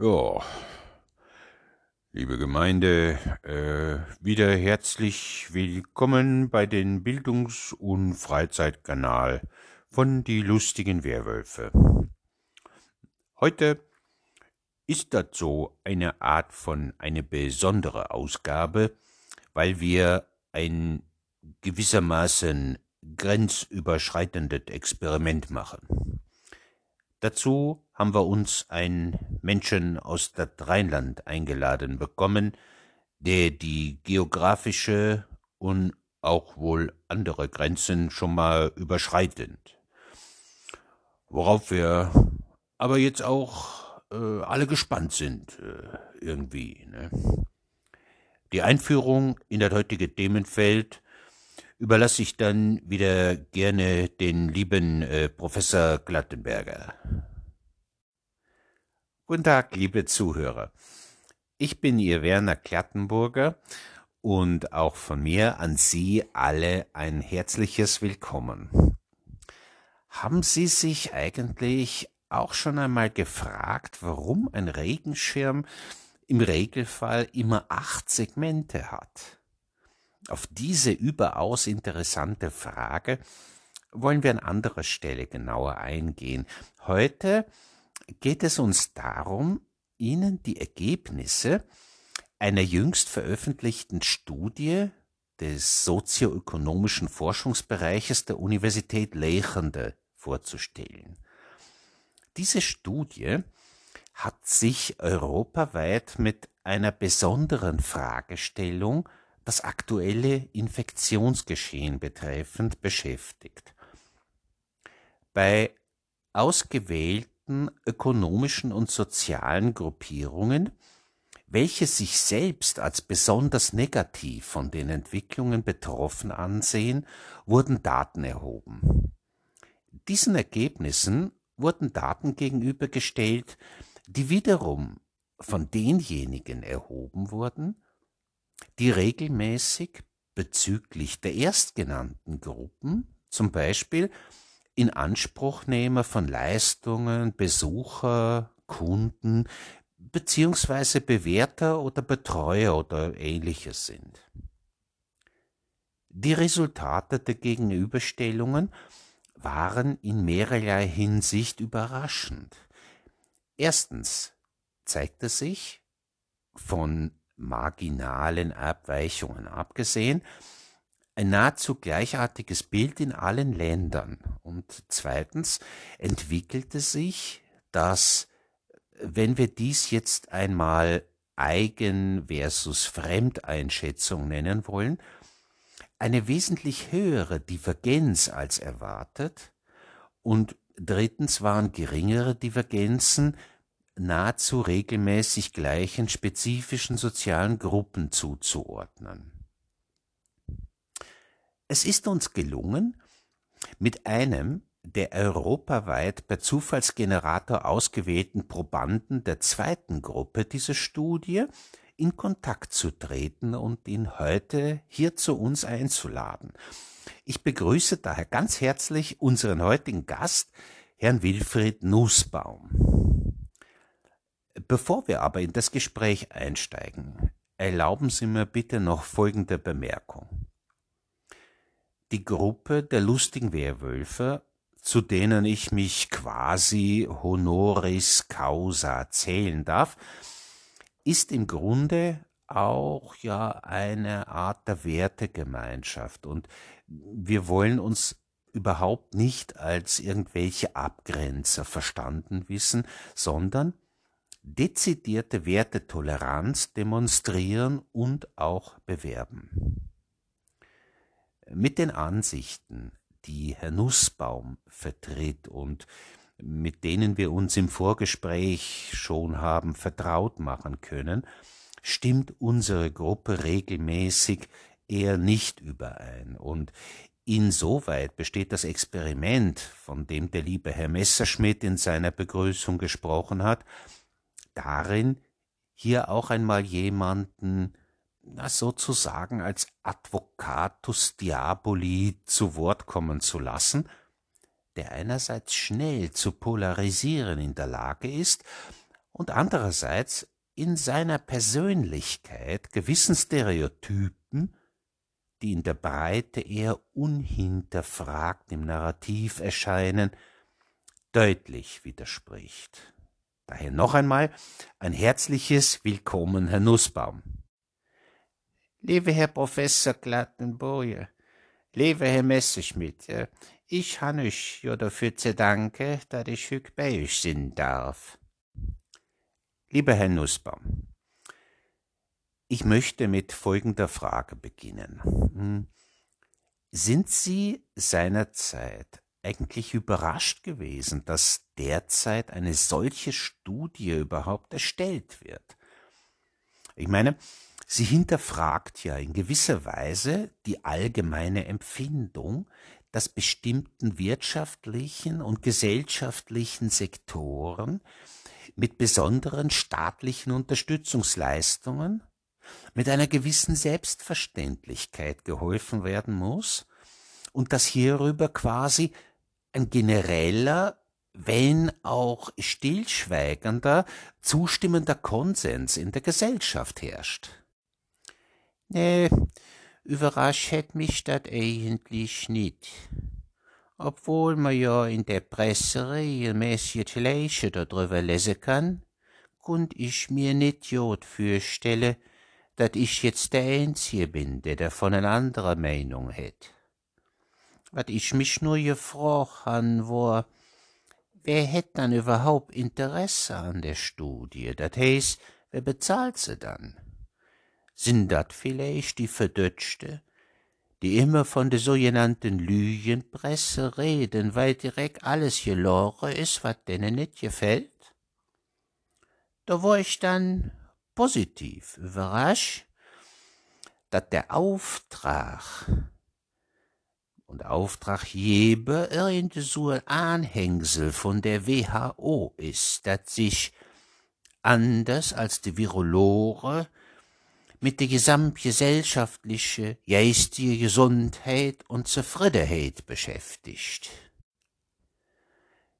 Ja, liebe Gemeinde, äh, wieder herzlich willkommen bei den Bildungs- und Freizeitkanal von Die lustigen Werwölfe. Heute ist das so eine Art von eine besondere Ausgabe, weil wir ein gewissermaßen grenzüberschreitendes Experiment machen. Dazu haben wir uns einen Menschen aus das Rheinland eingeladen bekommen, der die geografische und auch wohl andere Grenzen schon mal überschreitend. Worauf wir aber jetzt auch äh, alle gespannt sind, äh, irgendwie. Ne? Die Einführung in das heutige Themenfeld überlasse ich dann wieder gerne den lieben äh, Professor Glattenberger. Guten Tag, liebe Zuhörer. Ich bin Ihr Werner Klattenburger und auch von mir an Sie alle ein herzliches Willkommen. Haben Sie sich eigentlich auch schon einmal gefragt, warum ein Regenschirm im Regelfall immer acht Segmente hat? Auf diese überaus interessante Frage wollen wir an anderer Stelle genauer eingehen. Heute geht es uns darum, Ihnen die Ergebnisse einer jüngst veröffentlichten Studie des sozioökonomischen Forschungsbereiches der Universität Lechende vorzustellen. Diese Studie hat sich europaweit mit einer besonderen Fragestellung das aktuelle Infektionsgeschehen betreffend beschäftigt. Bei ausgewählten ökonomischen und sozialen Gruppierungen, welche sich selbst als besonders negativ von den Entwicklungen betroffen ansehen, wurden Daten erhoben. Diesen Ergebnissen wurden Daten gegenübergestellt, die wiederum von denjenigen erhoben wurden, die regelmäßig bezüglich der erstgenannten Gruppen, zum Beispiel Inanspruchnehmer von Leistungen, Besucher, Kunden beziehungsweise Bewerter oder Betreuer oder ähnliches sind. Die Resultate der Gegenüberstellungen waren in mehrerlei Hinsicht überraschend. Erstens zeigte sich, von marginalen Abweichungen abgesehen, ein nahezu gleichartiges Bild in allen Ländern. Und zweitens entwickelte sich, dass, wenn wir dies jetzt einmal Eigen- versus Fremdeinschätzung nennen wollen, eine wesentlich höhere Divergenz als erwartet und drittens waren geringere Divergenzen nahezu regelmäßig gleichen spezifischen sozialen Gruppen zuzuordnen. Es ist uns gelungen, mit einem der europaweit per Zufallsgenerator ausgewählten Probanden der zweiten Gruppe dieser Studie in Kontakt zu treten und ihn heute hier zu uns einzuladen. Ich begrüße daher ganz herzlich unseren heutigen Gast, Herrn Wilfried Nussbaum. Bevor wir aber in das Gespräch einsteigen, erlauben Sie mir bitte noch folgende Bemerkung. Die Gruppe der lustigen Werwölfe, zu denen ich mich quasi honoris causa zählen darf, ist im Grunde auch ja eine Art der Wertegemeinschaft und wir wollen uns überhaupt nicht als irgendwelche Abgrenzer verstanden wissen, sondern dezidierte Wertetoleranz demonstrieren und auch bewerben. Mit den Ansichten, die Herr Nussbaum vertritt und mit denen wir uns im Vorgespräch schon haben vertraut machen können, stimmt unsere Gruppe regelmäßig eher nicht überein. Und insoweit besteht das Experiment, von dem der liebe Herr Messerschmidt in seiner Begrüßung gesprochen hat, darin, hier auch einmal jemanden na, sozusagen als Advocatus Diaboli zu Wort kommen zu lassen, der einerseits schnell zu polarisieren in der Lage ist und andererseits in seiner Persönlichkeit gewissen Stereotypen, die in der Breite eher unhinterfragt im Narrativ erscheinen, deutlich widerspricht. Daher noch einmal ein herzliches Willkommen, Herr Nussbaum. Liebe Herr Professor Glattenboje, liebe Herr Messerschmidt, ich han euch ja dafür zu danken, dass ich hüg bei euch sein darf. Lieber Herr Nussbaum, ich möchte mit folgender Frage beginnen. Hm, sind Sie seinerzeit eigentlich überrascht gewesen, dass derzeit eine solche Studie überhaupt erstellt wird? Ich meine, sie hinterfragt ja in gewisser Weise die allgemeine Empfindung, dass bestimmten wirtschaftlichen und gesellschaftlichen Sektoren mit besonderen staatlichen Unterstützungsleistungen, mit einer gewissen Selbstverständlichkeit geholfen werden muss und dass hierüber quasi ein genereller, wenn auch stillschweigender, zustimmender Konsens in der Gesellschaft herrscht. Nee, überrascht hätt mich dat eigentlich nicht obwohl man ja in der Presse regelmäßig Leiche darüber lesen kann, kund ich mir nicht jod fürstelle, dat ich jetzt der Einzige bin, der davon eine andere Meinung hätt. Wat ich mich nur gefroch han, war, wer hätt dann überhaupt Interesse an der Studie? Dat heißt, wer bezahlt sie dann? Sind dat vielleicht die Verdötschte, die immer von der sogenannten Lügenpresse reden, weil direkt alles geloren ist, was denen nicht gefällt? Da war ich dann positiv überrascht, dass der Auftrag und Auftraggeber irgend so ein Anhängsel von der WHO ist, dat sich anders als die Virologe mit der gesamtgesellschaftliche, geistige Gesundheit und Zufriedenheit beschäftigt.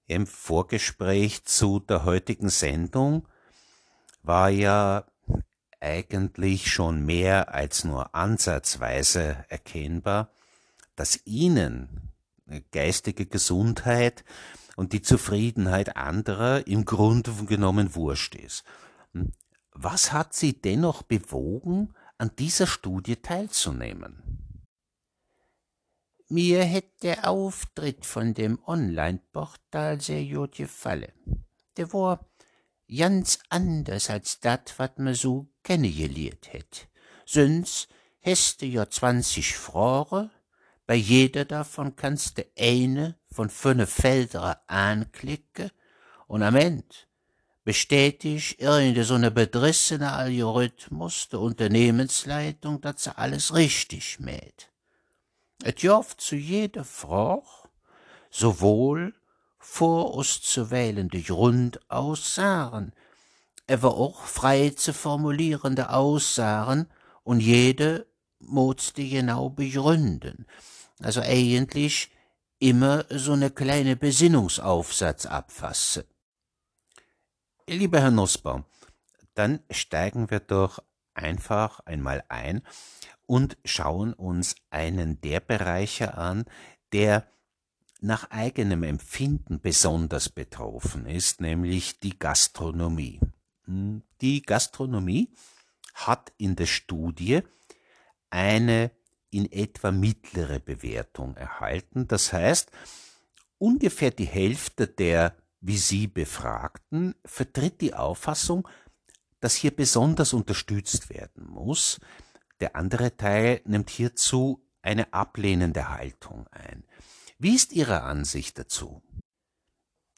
Im Vorgespräch zu der heutigen Sendung war ja eigentlich schon mehr als nur ansatzweise erkennbar, dass Ihnen geistige Gesundheit und die Zufriedenheit anderer im Grunde genommen wurscht ist. Was hat Sie dennoch bewogen, an dieser Studie teilzunehmen? Mir hätt der Auftritt von dem Online-Portal sehr gut gefallen. Der war ganz anders als dat, wat man so kennengelernt hätt. Sonst häste ja zwanzig Fragen, bei jeder davon kannst du eine von fünf Felder anklicken und am Ende bestätigt irgendeine so eine bedrissene Algorithmus der Unternehmensleitung, dass sie alles richtig mäht. Et joft zu jeder Frage sowohl vorauszuwählende Grundaussagen, aber auch frei zu formulierende Aussagen und jede muss die genau begründen. Also eigentlich immer so eine kleine Besinnungsaufsatz abfasse. Lieber Herr Nussbaum, dann steigen wir doch einfach einmal ein und schauen uns einen der Bereiche an, der nach eigenem Empfinden besonders betroffen ist, nämlich die Gastronomie. Hm, die Gastronomie hat in der Studie eine in etwa mittlere Bewertung erhalten. Das heißt, ungefähr die Hälfte der wie Sie Befragten vertritt die Auffassung, dass hier besonders unterstützt werden muss. Der andere Teil nimmt hierzu eine ablehnende Haltung ein. Wie ist Ihre Ansicht dazu?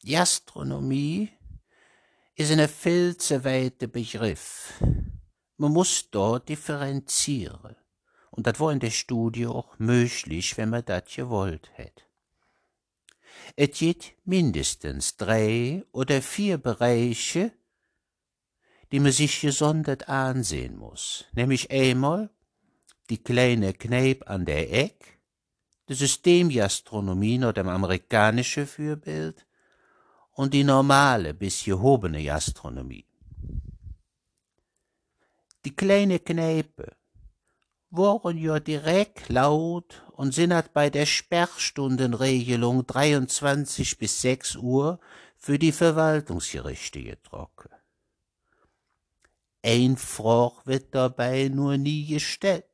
Die Astronomie ist ein viel zu weiter Begriff. Man muss dort differenzieren. Und das war in der Studie auch möglich, wenn man das gewollt hätte. Es gibt mindestens drei oder vier Bereiche, die man sich gesondert ansehen muss. Nämlich einmal die kleine Kneipe an der Eck, die Systemgastronomie nach dem amerikanischen Fürbild und die normale bis gehobene Gastronomie. Die kleine Kneipe waren ja direkt laut und sind hat bei der Sperrstundenregelung 23 bis 6 Uhr für die Verwaltungsgerichte getrocken. Ein Frage wird dabei nur nie gestellt.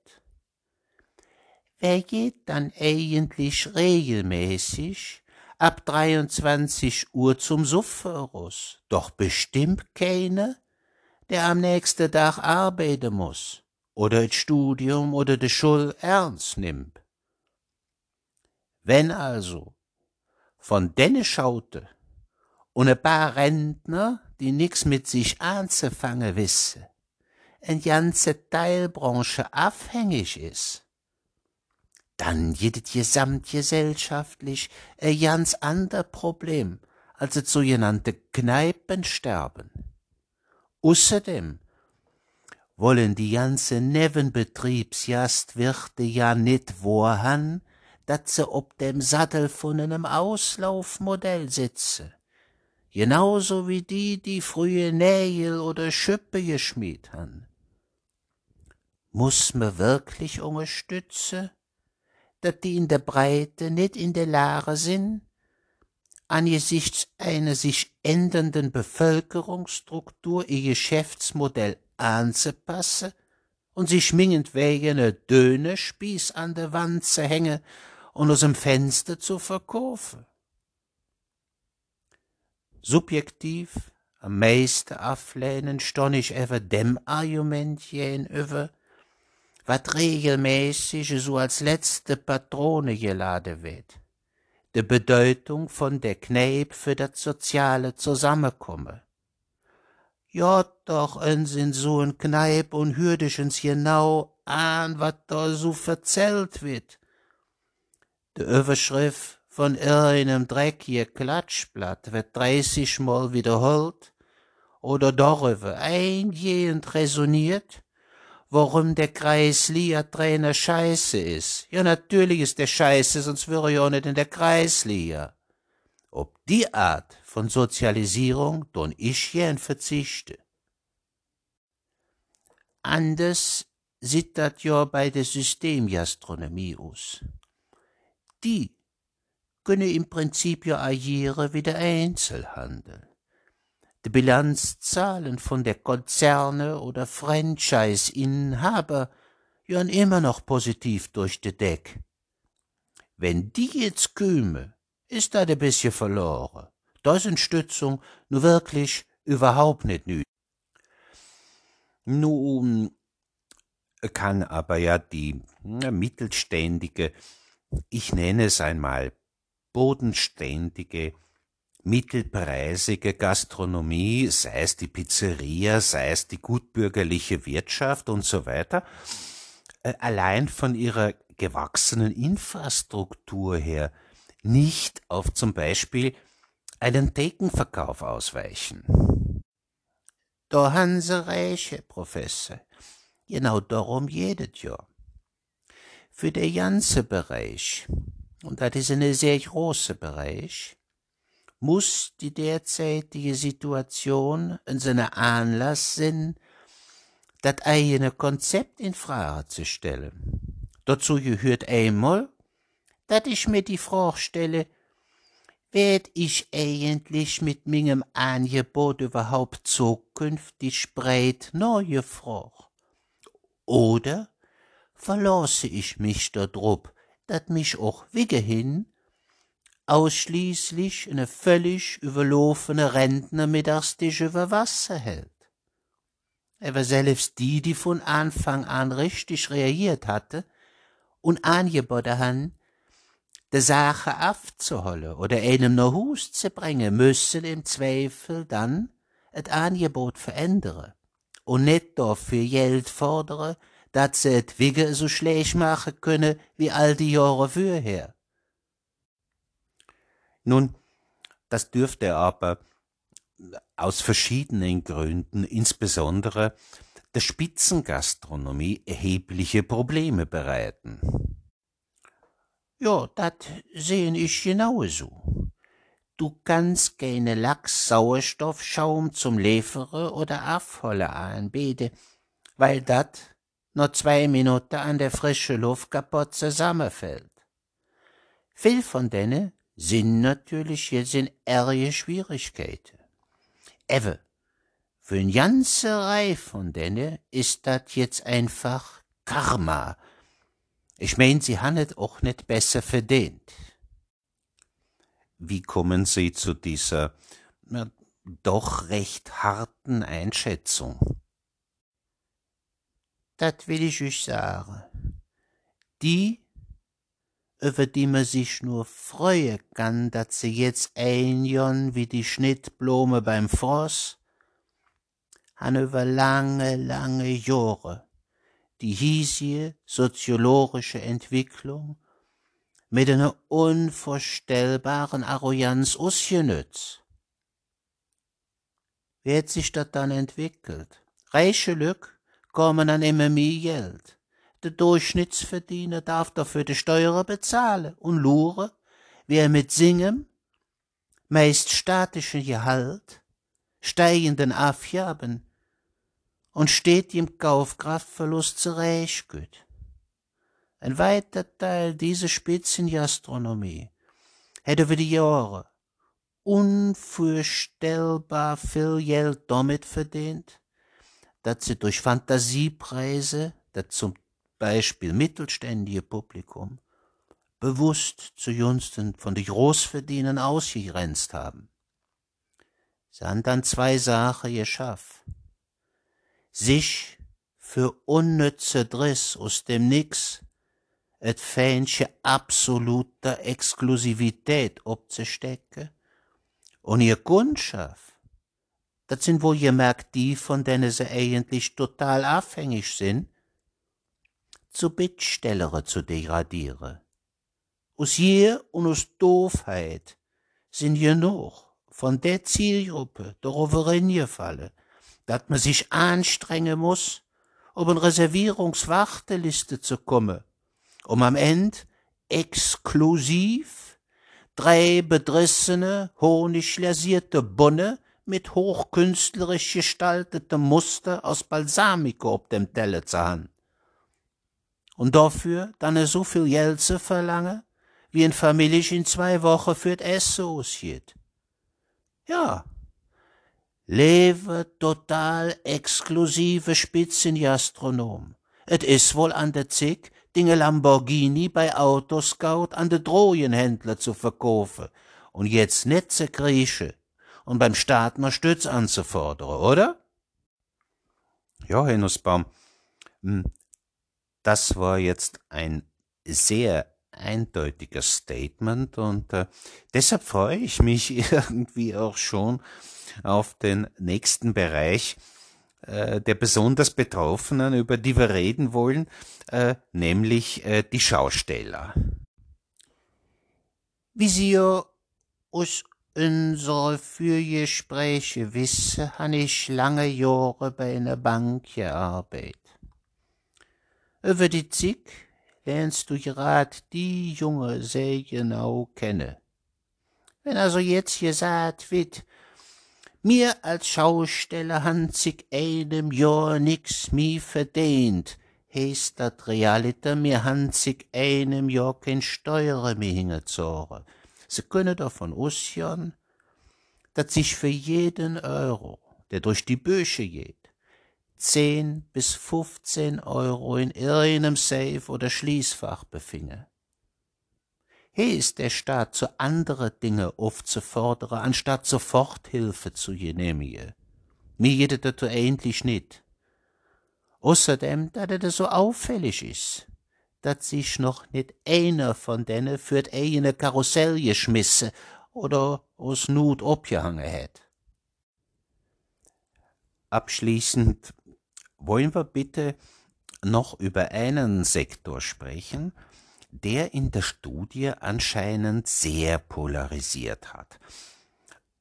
Wer geht dann eigentlich regelmäßig ab 23 Uhr zum Sufferaus? Doch bestimmt keiner, der am nächsten Tag arbeiten muss oder das Studium oder die Schule ernst nimmt. Wenn also von denne Schaute und ein paar Rentner, die nix mit sich anzufangen wissen, eine ganze Teilbranche abhängig ist, dann jedet gesamtgesellschaftlich ein ganz ander Problem als das sogenannte Kneipensterben. Außerdem wollen die ganze Nebenbetriebsjastwirte ja nit wohan, dat se ob dem Sattel von einem Auslaufmodell sitze. Genauso wie die, die frühe Nägel oder Schüppe geschmied han. Muss me wirklich unterstützen, dat die in der Breite nit in der Lage sind, angesichts einer sich ändernden Bevölkerungsstruktur ihr Geschäftsmodell anzupassen und sich wegen ne Dönerspieß an der Wand zu hängen und aus dem Fenster zu verkaufen. Subjektiv am meisten ablehnen stonn ich ever dem Argument über, wat regelmäßig so als letzte Patrone geladen wird. De Bedeutung von der Kneipe für das soziale Zusammenkommen ja doch en sind so en Kneip und hürdischens genau an, wat da so verzählt wird. De Überschrift von irgendeinem dreckigen Klatschblatt wird dreißigmal wiederholt oder darüber eingehend resoniert, warum der Kreisliga-Trainer scheiße ist. Ja, natürlich ist der scheiße, sonst wäre er ja nicht in der Kreisliga. Ob die Art von Sozialisierung don ich gern verzichte. Anders sieht dat ja bei der Systemgastronomie aus. Die könne im Prinzip ja agieren wie der Einzelhandel. Die Bilanzzahlen von der Konzerne oder Franchise-Inhaber gehen immer noch positiv durch de Deck. Wenn die jetzt küme, ist da ein bisschen verloren. Da ist Stützung nur wirklich überhaupt nicht nötig. Nun kann aber ja die mittelständige, ich nenne es einmal bodenständige, mittelpreisige Gastronomie, sei es die Pizzeria, sei es die gutbürgerliche Wirtschaft und so weiter, äh, allein von ihrer gewachsenen Infrastruktur her nicht auf zum Beispiel einen Thekenverkauf ausweichen. Da haben Sie Herr Professor. Genau darum jedet ja. Für den ganzen Bereich, und das ist ein sehr großer Bereich, muss die derzeitige Situation in seiner Anlass sein, das eigene Konzept in Frage zu stellen. Dazu gehört einmal, dass ich mir die Frage stelle, werd ich eigentlich mit mingem Angebot überhaupt zukünftig breit neue Frage? Oder verlasse ich mich da drup, dat mich auch wiegehin ausschließlich eine völlig überlaufene Rentner mittagstisch über Wasser hält? Aber selbst die, die von Anfang an richtig reagiert hatte und angeboten han, de Sache aufzuholen oder einem nach Hus zu bringen, müssen im Zweifel dann et Angebot verändern und nicht dafür Geld fordern, dass sie et Wigge so schlecht machen können wie all die Jahre vorher. Nun, das dürfte aber aus verschiedenen Gründen, insbesondere der Spitzengastronomie, erhebliche Probleme bereiten. Ja, dat sehen ich genauso. du kannst keine Lachs Sauerstoffschaum zum Lefere oder Afholle anbieten, weil dat nur zwei Minuten an der frische Luft kaputt zusammenfällt. Viel von denen sind natürlich jetzt in ärge Schwierigkeiten. Ewe, für eine ganze Reihe von denen ist dat jetzt einfach Karma. Ich mein, sie han es auch nicht besser verdient. Wie kommen Sie zu dieser na, doch recht harten Einschätzung? Dat will ich euch sagen. Die, über die man sich nur freuen kann, dat sie jetzt einjon wie die Schnittblume beim Frost, han über lange, lange Jahre die hiesige soziologische Entwicklung mit einer unvorstellbaren Arroganz ausgenützt. Wie hat sich das dann entwickelt? Reiche Lück kommen an immer mehr Geld. Der Durchschnittsverdiener darf dafür die Steuern bezahlen und lure, wie er mit Singen, meist statischen Gehalt, steigenden Abgaben und steht im Kaufkraftverlust zurechtgut. Ein weiter Teil dieser Spitzengastronomie hätte über die Jahre unvorstellbar viel Geld damit verdient, dass sie durch Fantasiepreise, das zum Beispiel mittelständige Publikum, bewusst zugunsten von den Großverdienern ausgegrenzt haben. Sie haben dann zwei Sachen geschafft. Sich für unnütze Driss aus dem Nix et Fähnchen absoluter Exklusivität obzustecke und ihr Kundschaft, das sind wohl gemerkt die, von denen sie eigentlich total abhängig sind, zu Bittstellere zu degradieren. Aus hier und aus Doofheit sind genug von der Zielgruppe darauf reingefallen, dass man sich anstrengen muss, um eine Reservierungswarteliste zu kommen, um am Ende exklusiv drei bedrissene, honigglasierte Bunne mit hochkünstlerisch gestaltetem Muster aus Balsamico auf dem Teller zu haben. Und dafür dann so viel Geld zu verlangen, wie ein Familie in zwei Wochen für das Essen ausgeht. Ja, lebe total exklusive Spitzengastronom. Et is wohl an der Zick, Dinge Lamborghini bei Autoscout an de Drogenhändler zu verkaufen und jetzt net zu kriechen und beim Staat mal Stütz anzufordern, oder? Ja, Herr hm, das war jetzt ein sehr eindeutiges Statement und äh, deshalb freue ich mich irgendwie auch schon auf den nächsten Bereich, äh, der besonders Betroffenen, über die wir reden wollen, äh, nämlich äh, die Schausteller. Wie Sie ja aus unserer Fürgespräche wissen, habe ich lange Jahre bei einer Bank gearbeitet. Über die Zick lernst du grad die Junge sehr genau kennen. Wenn also jetzt gesagt wird, mir als Schausteller han sich einem Jahr nix mi verdient. Heist dat Realiter, mir han sich einem Jahr kein Steuer mehr hingezogen. Sie können davon ausgehen, dass sich für jeden Euro, der durch die Büsche geht, zehn bis fünfzehn Euro in irgendeinem Safe oder Schließfach befinge. Hier ist der Staat zu andere Dinge aufzufordern, anstatt Soforthilfe zu genehmigen. Mir geht das eigentlich nicht. Außerdem, da das so auffällig ist, dass sich noch nicht einer von denen für eine Karussell geschmissen oder aus Not abgehangen hat. Abschließend wollen wir bitte noch über einen Sektor sprechen, der in der Studie anscheinend sehr polarisiert hat.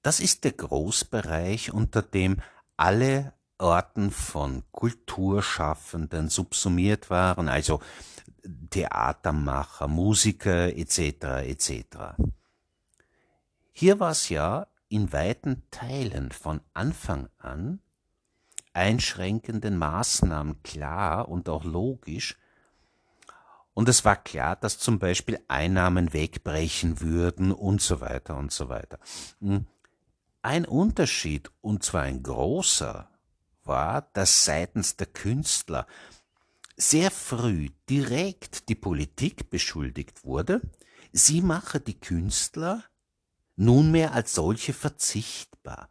Das ist der Großbereich, unter dem alle Orten von Kulturschaffenden subsumiert waren, also Theatermacher, Musiker etc. etc. Hier war es ja in weiten Teilen von Anfang an einschränkenden Maßnahmen klar und auch logisch, und es war klar, dass zum Beispiel Einnahmen wegbrechen würden und so weiter und so weiter. Hm. Ein Unterschied, und zwar ein großer, war, dass seitens der Künstler sehr früh direkt die Politik beschuldigt wurde, sie mache die Künstler nunmehr als solche verzichtbar,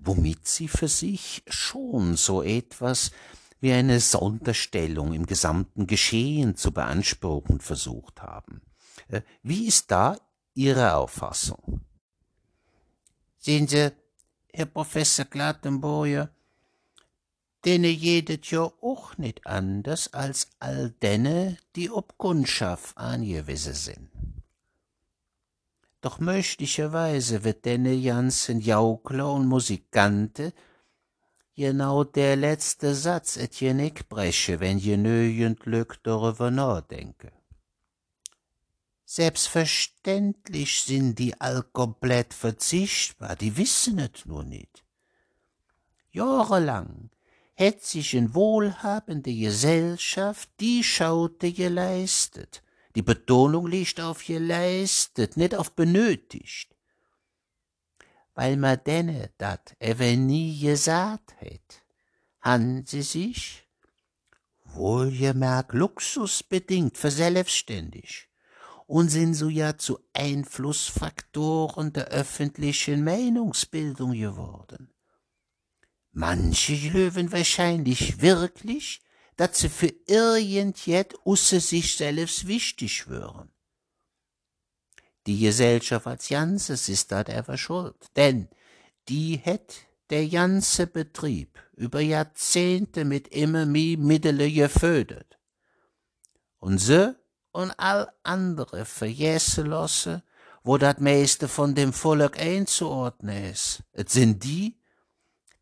womit sie für sich schon so etwas wie eine Sonderstellung im gesamten Geschehen zu beanspruchen versucht haben. Äh, wie ist da Ihre Auffassung? Sehen Sie, Herr Professor Glattenboyer, denen jedet ja auch nicht anders als all denne, die ob Kundschaft angewiesen sind. Doch möglicherweise wird denne ganzen Jaukler und Musikante genau der letzte Satz et je nicht breche, wenn je nögend Glück darüber nachdenke. Selbstverständlich sind die all komplett verzichtbar, die wissen es nur nicht. Jahrelang hätt sich in wohlhabende Gesellschaft die Schaute geleistet. Die Betonung liegt auf geleistet, nicht auf benötigt weil ma denne dat ewe nie gesagt het, han sie sich, wohlgemerkt luxusbedingt verselbstständig und sind so ja zu Einflussfaktoren der öffentlichen Meinungsbildung geworden. Manche löwen wahrscheinlich wirklich, dass sie für irgendjet usse sich selbst wichtig wären. Die Gesellschaft als Ganzes ist dat ever schuld, denn die het der ganze Betrieb über Jahrzehnte mit immer mehr Mittel gefördert. Und so und all andere vergessen lassen, wo dat meiste von dem Volk einzuordnen ist. Es sind die,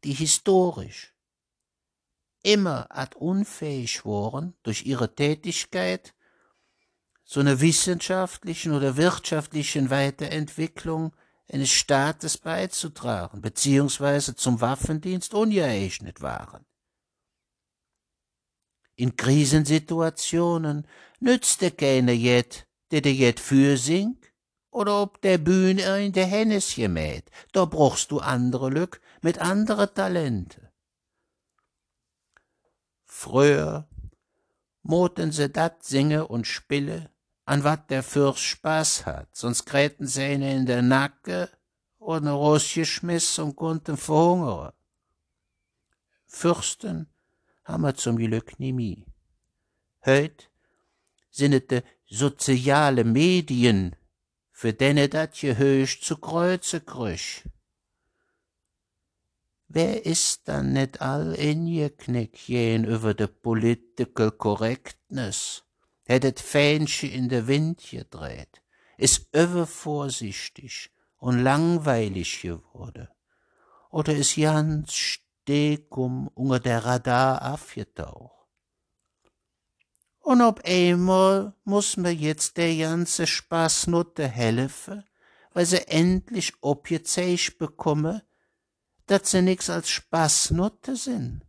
die historisch immer ad unfähig waren, durch ihre Tätigkeit so einer wissenschaftlichen oder wirtschaftlichen Weiterentwicklung eines Staates beizutragen, beziehungsweise zum Waffendienst ungeeignet waren. In Krisensituationen nützte keiner jet, der dir jet fürsingt, oder ob der Bühne in der Hennes gemäht, da brauchst du andere Lück mit andere Talente. Früher moten se dat singe und spille, an wat der Fürst Spaß hat, sonst kräten sie ihn in der Nacke oder rausgeschmissen und konnten verhungern. Fürsten wir zum Glück nie mehr. Heut sind es de soziale Medien, für denen dat je höchst zu Kreuze krüch. Wer ist dann net all ingeknickt jen über de political correctness? het het Fähnchen in der Wind gedreht, ist übervorsichtig und langweilig geworden oder ist ganz stekum unter der Radar aufgetaucht. Und ob einmal muss mir jetzt der ganze Spaßnutte helfen, weil sie endlich obgezeigt bekomme, dass sie nix als Spaßnutte sind.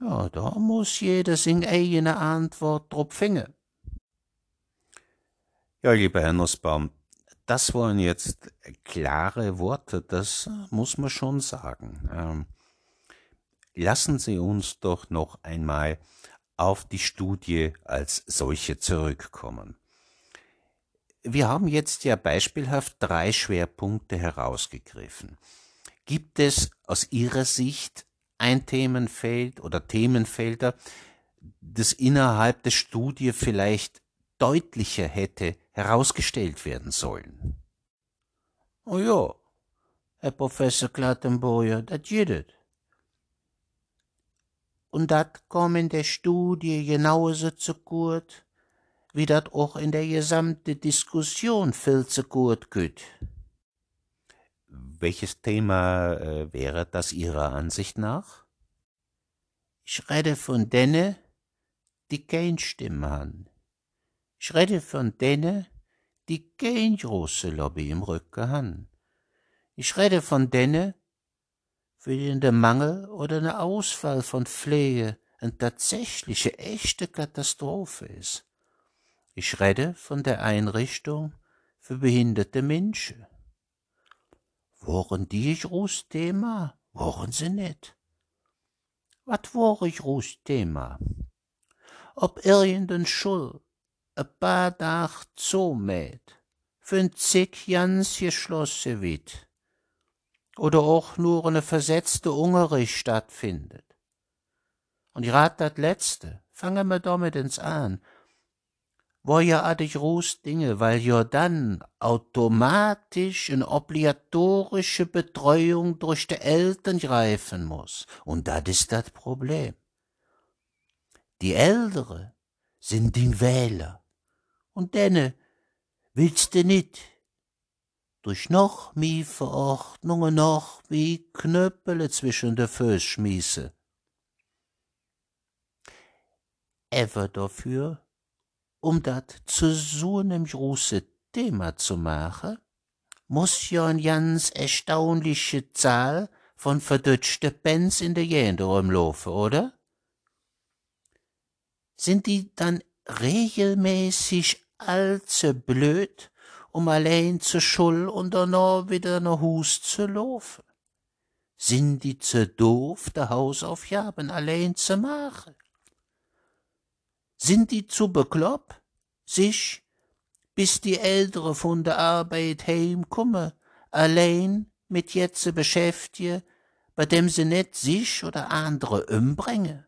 Ja, da muss jeder seine eigene Antwort drauf finden. Ja, lieber Herr Nussbaum, das waren jetzt klare Worte, das muss man schon sagen. Ähm, lassen Sie uns doch noch einmal auf die Studie als solche zurückkommen. Wir haben jetzt ja beispielhaft drei Schwerpunkte herausgegriffen. Gibt es aus Ihrer Sicht ein Themenfeld oder Themenfelder, das innerhalb der Studie vielleicht deutlicher hätte herausgestellt werden sollen. Oh ja, Herr Professor Klattenboyer, das geht Und dat kom in der Studie genauso zu gut, wie dat auch in der gesamten Diskussion viel zu gut geht. Welches Thema äh, wäre das Ihrer Ansicht nach? Ich rede von denen, die kein Stimme haben. Ich rede von denen, die kein große Lobby im Rücken han. Ich rede von denen, für den der Mangel oder der Ausfall von Pflege eine tatsächliche, echte Katastrophe ist. Ich rede von der Einrichtung für behinderte Menschen. Woren die groß Thema? Woren sie nicht? Wat wor ich groß Thema? Ob irgendein Schul a paar Dach zumäht, für'n zig Jans geschlossen wird, oder auch nur eine versetzte Unterricht stattfindet. Und ich rat dat Letzte, fangen wir damit ins an, wo ja adig Ruß Dinge, weil ja dann automatisch eine obligatorische Betreuung durch die Eltern greifen muss. Und das ist das Problem. Die Ältere sind die Wähler. Und denne willst du nit durch noch mi Verordnungen noch mi Knöppele zwischen de Föß schmiese. Ever dafür um dat zu so nem große Thema zu machen, muss ja eine ganz erstaunliche Zahl von verdütschte Pens in der Jände rumlaufen, oder? Sind die dann regelmäßig allzu blöd, um allein zur Schul und danach wieder nach Hus zu laufen? Sind die zu doof, der Hausaufgaben allein zu machen? Sind die zu bekloppt, sich, bis die Ältere von der Arbeit heimkomme, allein mit jetze beschäftige, bei dem sie net sich oder andere umbringe.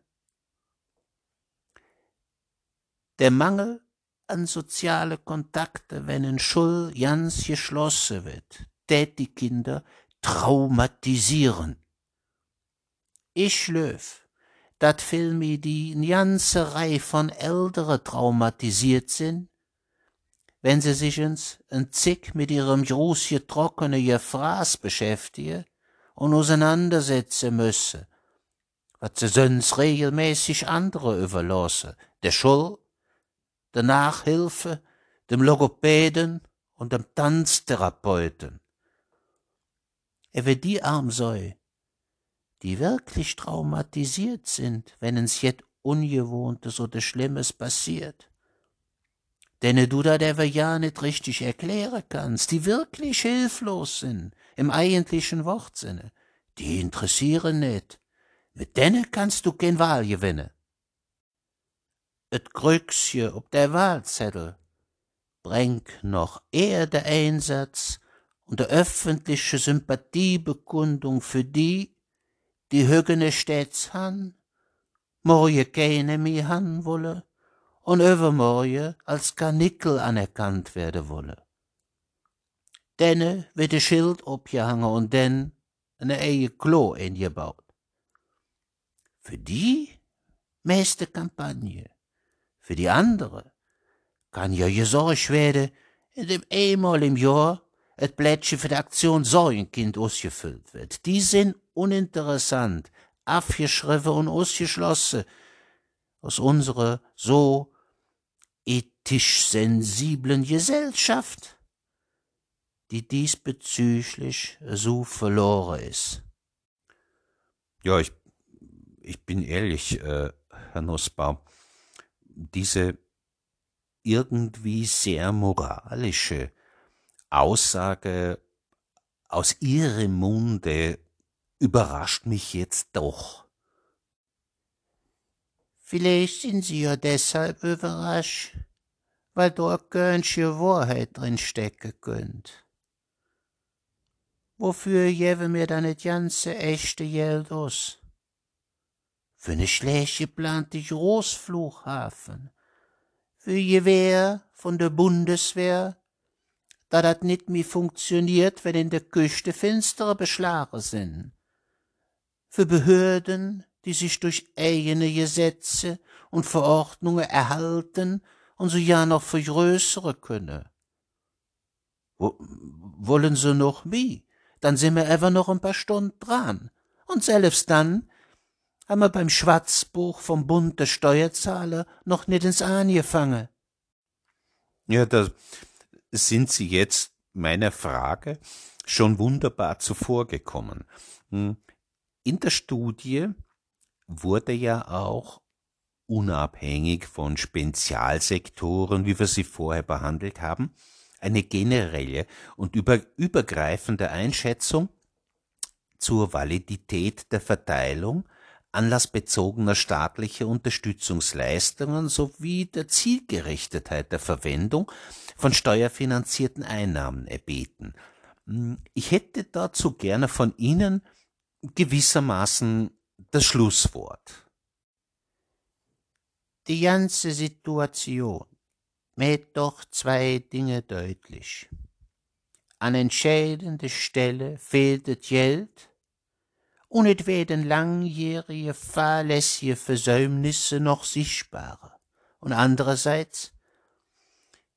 Der Mangel an soziale Kontakte, wenn in Schul ganz geschlossen wird, tät die Kinder traumatisieren. Ich löf, dat Filme die ganze Reihe von Ältere traumatisiert sind, wenn sie sich ins Zick mit ihrem groß getrockene Gefraß beschäftigen und auseinandersetzen müssen, was sie sonst regelmäßig andere überlassen, der Schul, der Nachhilfe, dem Logopäden und dem Tanztherapeuten. Ewe die Armsäu, die wirklich traumatisiert sind, wenn es jet Ungewohntes oder Schlimmes passiert. Denen du da der ja nicht richtig erklären kannst, die wirklich hilflos sind, im eigentlichen Wortsinne, die interessieren nicht. Mit denen kannst du kein Wahl gewinnen. Et Krüxje ob der Wahlzettel bringt noch eher der Einsatz und der öffentliche Sympathiebekundung für die, die Högene stets han, morgen keine mehr han wolle und übermorgen als Karnickel anerkannt werden wolle. Denne wird de Schild opgehangen und denn eine eie Klo eingebaut. Für die meiste Kampagne, für die andere kann ja gesorgt werden, indem einmal im Jahr et Blättchen für die Aktion Säulenkind ausgefüllt wird. Die sind uninteressant, abgeschrieben und ausgeschlossen aus unserer so ethisch sensiblen Gesellschaft, die diesbezüglich so verloren ist. Ja, ich, ich bin ehrlich, äh, Herr Nussbaum, diese irgendwie sehr moralische Aussage aus Ihrem Munde überrascht mich jetzt doch. Vielleicht sind Sie ja deshalb überrascht, weil dort gönnsche Wahrheit drin stecken könnt. Wofür gäbe mir dann das ganze echte Geld aus? Für ne schlecht geplante Großflughafen, für Gewehr von der Bundeswehr, da dat nit mi funktioniert, wenn in der Küste finstere Beschlagen sind. Für Behörden, die sich durch eigene Gesetze und Verordnungen erhalten und so ja noch vergrößere können. Wo, wollen sie noch wie? Dann sind wir einfach noch ein paar Stunden dran. Und selbst dann haben wir beim Schwarzbuch vom Bund der Steuerzahler noch nicht ins angefangen. Ja, das, sind Sie jetzt meiner Frage schon wunderbar zuvorgekommen. Hm, in der Studie wurde ja auch unabhängig von Spezialsektoren, wie wir sie vorher behandelt haben, eine generelle und über, übergreifende Einschätzung zur Validität der Verteilung anlassbezogener staatlicher Unterstützungsleistungen sowie der Zielgerichtetheit der Verwendung von steuerfinanzierten Einnahmen erbeten. Hm, ich hätte dazu gerne von Ihnen gewissermaßen das Schlusswort. Die ganze Situation mäht doch zwei Dinge deutlich. An entscheidender Stelle fehlt das Geld und es werden langjährige fahrlässige Versäumnisse noch sichtbarer. Und andererseits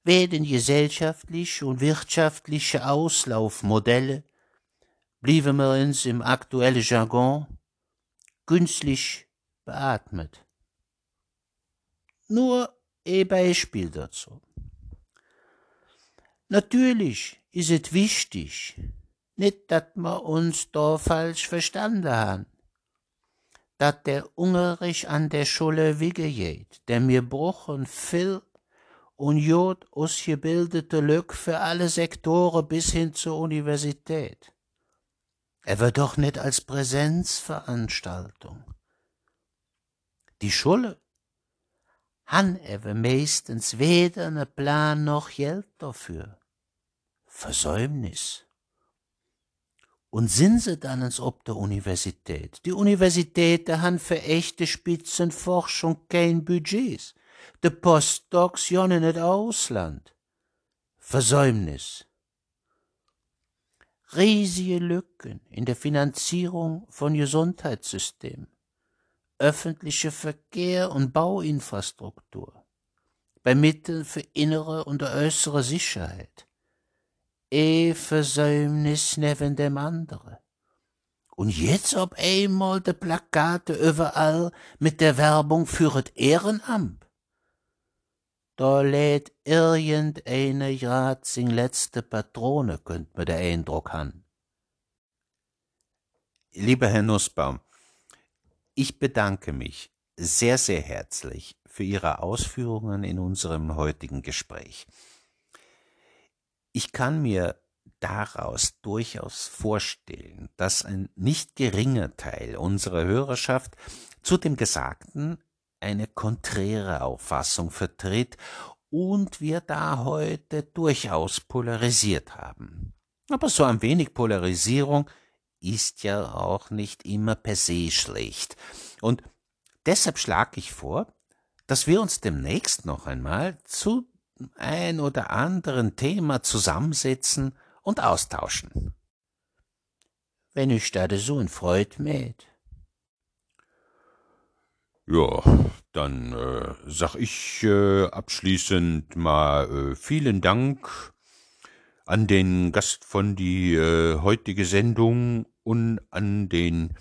werden gesellschaftliche und wirtschaftliche Auslaufmodelle, blieben wir uns im aktuellen Jargon, künstlich beatmet. Nur ein Beispiel dazu. Natürlich ist es wichtig, nicht, dass wir uns da falsch verstanden haben. Dat der Ungerisch an der Schule weggeht, der mir bruchen viel und jod ausgebildete Lück für alle Sektoren bis hin zur Universität. Er wird doch nicht als Präsenzveranstaltung. Die Schule han ewe meistens weder ne Plan noch Geld dafür. Versäumnis. Und sind sie dann ins ob der Universität? Die Universitäten han für echte Spitzenforschung kein Budgets. De Postdocs jon in het Ausland. Versäumnis. Riesige Lücken in der Finanzierung von Gesundheitssystemen öffentliche Verkehr und Bauinfrastruktur, bei Mitteln für innere und äußere Sicherheit, eh Versäumnis neben dem andere. Und jetzt ob einmal de Plakate überall mit der Werbung für das Ehrenamt. Da lädt irgendeine grad sin letzte Patrone, könnt mir der Eindruck han. Lieber Herr Nussbaum, ich bedanke mich sehr, sehr herzlich für Ihre Ausführungen in unserem heutigen Gespräch. Ich kann mir daraus durchaus vorstellen, dass ein nicht geringer Teil unserer Hörerschaft zu dem Gesagten eine konträre Auffassung vertritt und wir da heute durchaus polarisiert haben. Aber so ein wenig Polarisierung ist ja auch nicht immer per se schlecht. Und deshalb schlage ich vor, dass wir uns demnächst noch einmal zu ein oder anderen Thema zusammensetzen und austauschen. Wenn ich da so ein Freud mäht. Ja, dann äh, sag ich äh, abschließend mal äh, vielen Dank an den Gast von die äh, heutige Sendung und an den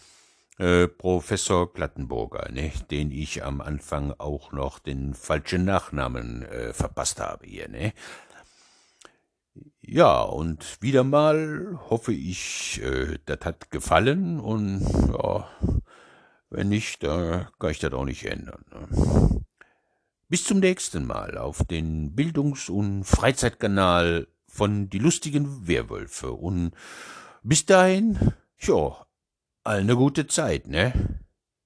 äh, Professor Plattenburger, ne, den ich am Anfang auch noch den falschen Nachnamen äh, verpasst habe hier, ne. Ja, und wieder mal hoffe ich, äh, das hat gefallen und ja, wenn nicht, da kann ich das auch nicht ändern. Ne? Bis zum nächsten Mal auf den Bildungs- und Freizeitkanal von Die lustigen Werwölfe und bis dahin, ja, all ne gute Zeit, ne?